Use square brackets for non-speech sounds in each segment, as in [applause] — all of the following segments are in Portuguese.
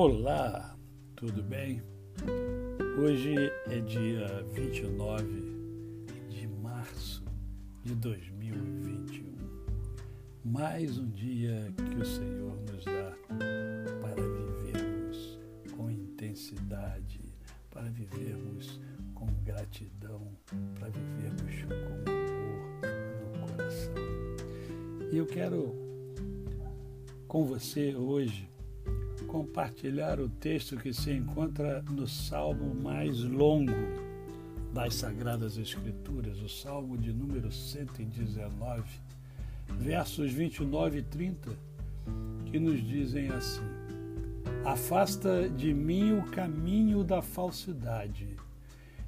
Olá, tudo bem? Hoje é dia 29 de março de 2021. Mais um dia que o Senhor nos dá para vivermos com intensidade, para vivermos com gratidão, para vivermos com amor no coração. E eu quero com você hoje compartilhar o texto que se encontra no salmo mais longo das Sagradas Escrituras, o salmo de número 119, versos 29 e 30, que nos dizem assim: Afasta de mim o caminho da falsidade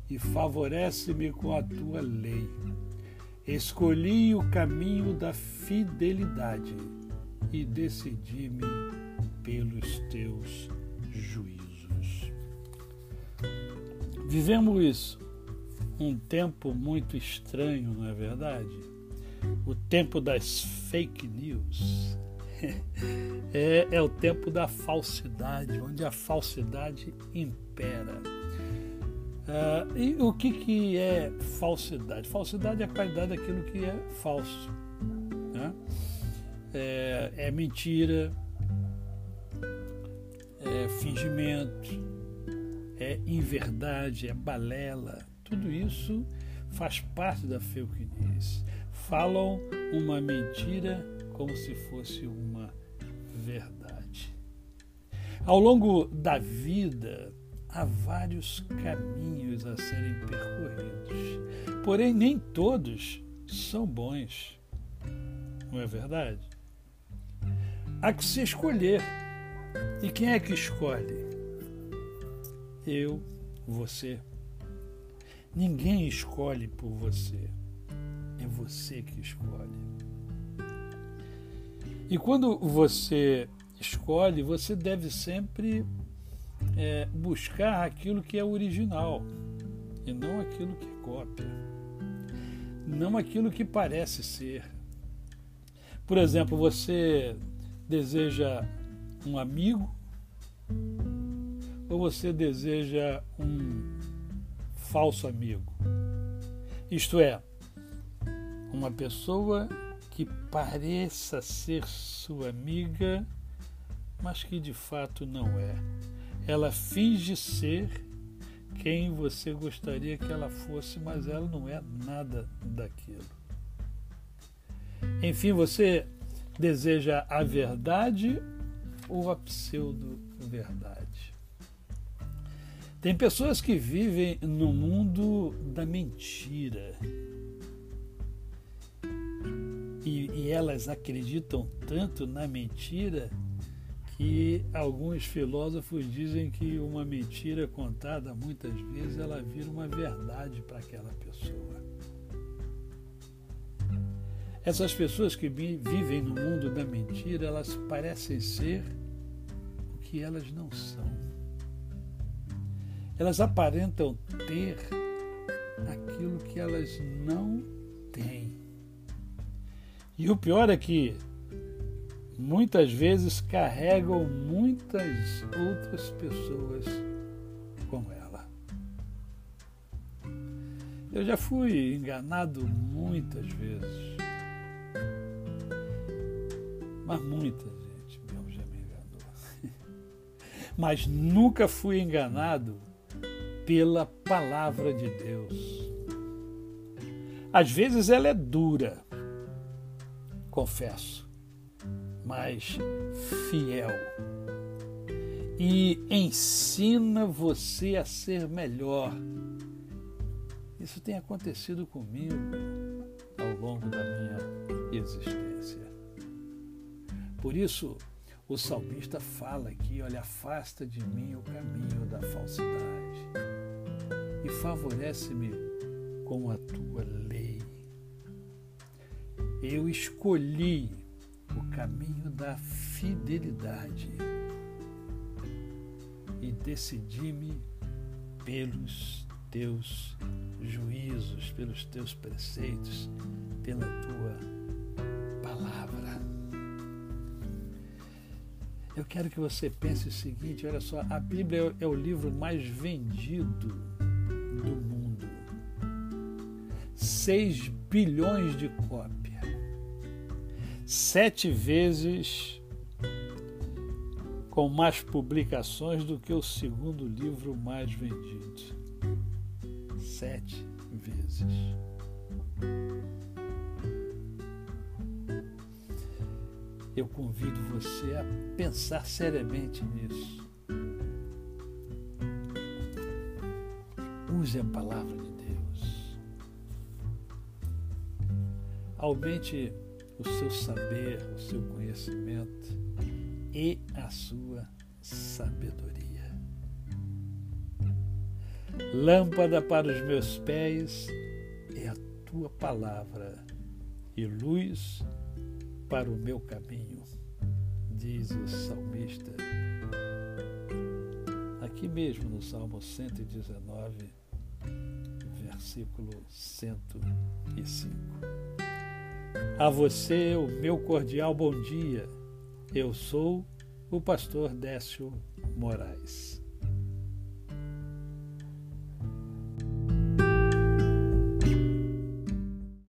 e favorece-me com a tua lei. Escolhi o caminho da fidelidade e decidi-me pelos teus juízos. Vivemos um tempo muito estranho, não é verdade? O tempo das fake news. [laughs] É, é o tempo da falsidade, onde a falsidade impera. Uh, e o que, que é falsidade? Falsidade é a qualidade daquilo que é falso. Né? É, é mentira, fingimento, é inverdade, é balela. Tudo isso faz parte da news. Falam uma mentira como se fosse uma verdade. Ao longo da vida, há vários caminhos a serem percorridos, porém, nem todos são bons. Não é verdade? Há que se escolher e quem é que escolhe? Eu, você. Ninguém escolhe por você. É você que escolhe. E quando você escolhe, você deve sempre é, buscar aquilo que é original e não aquilo que é cópia, não aquilo que parece ser. Por exemplo, você deseja um amigo ou você deseja um falso amigo? Isto é, uma pessoa que pareça ser sua amiga, mas que de fato não é. Ela finge ser quem você gostaria que ela fosse, mas ela não é nada daquilo. Enfim, você deseja a verdade ou a pseudo-verdade. Tem pessoas que vivem no mundo da mentira. E, e, elas acreditam tanto na mentira que alguns filósofos dizem que uma mentira contada muitas vezes ela vira uma verdade para aquela pessoa. Essas pessoas que vivem no mundo da mentira, elas parecem ser que elas não são. Elas aparentam ter aquilo que elas não têm. E o pior é que muitas vezes carregam muitas outras pessoas com ela. Eu já fui enganado muitas vezes, mas muitas mas nunca fui enganado pela palavra de Deus. Às vezes ela é dura, confesso, mas fiel. E ensina você a ser melhor. Isso tem acontecido comigo ao longo da minha existência. Por isso, o salmista fala aqui: olha, afasta de mim o caminho da falsidade e favorece-me com a tua lei. Eu escolhi o caminho da fidelidade e decidi-me pelos teus juízos, pelos teus preceitos, pela tua Eu quero que você pense o seguinte: olha só, a Bíblia é o livro mais vendido do mundo. 6 bilhões de cópias. Sete vezes com mais publicações do que o segundo livro mais vendido. Sete vezes. Eu convido você a pensar seriamente nisso. Use a palavra de Deus. Aumente o seu saber, o seu conhecimento e a sua sabedoria. Lâmpada para os meus pés é a tua palavra e luz para o meu caminho, diz o salmista. Aqui mesmo no Salmo 119, versículo 105. A você o meu cordial bom dia. Eu sou o pastor Décio Moraes.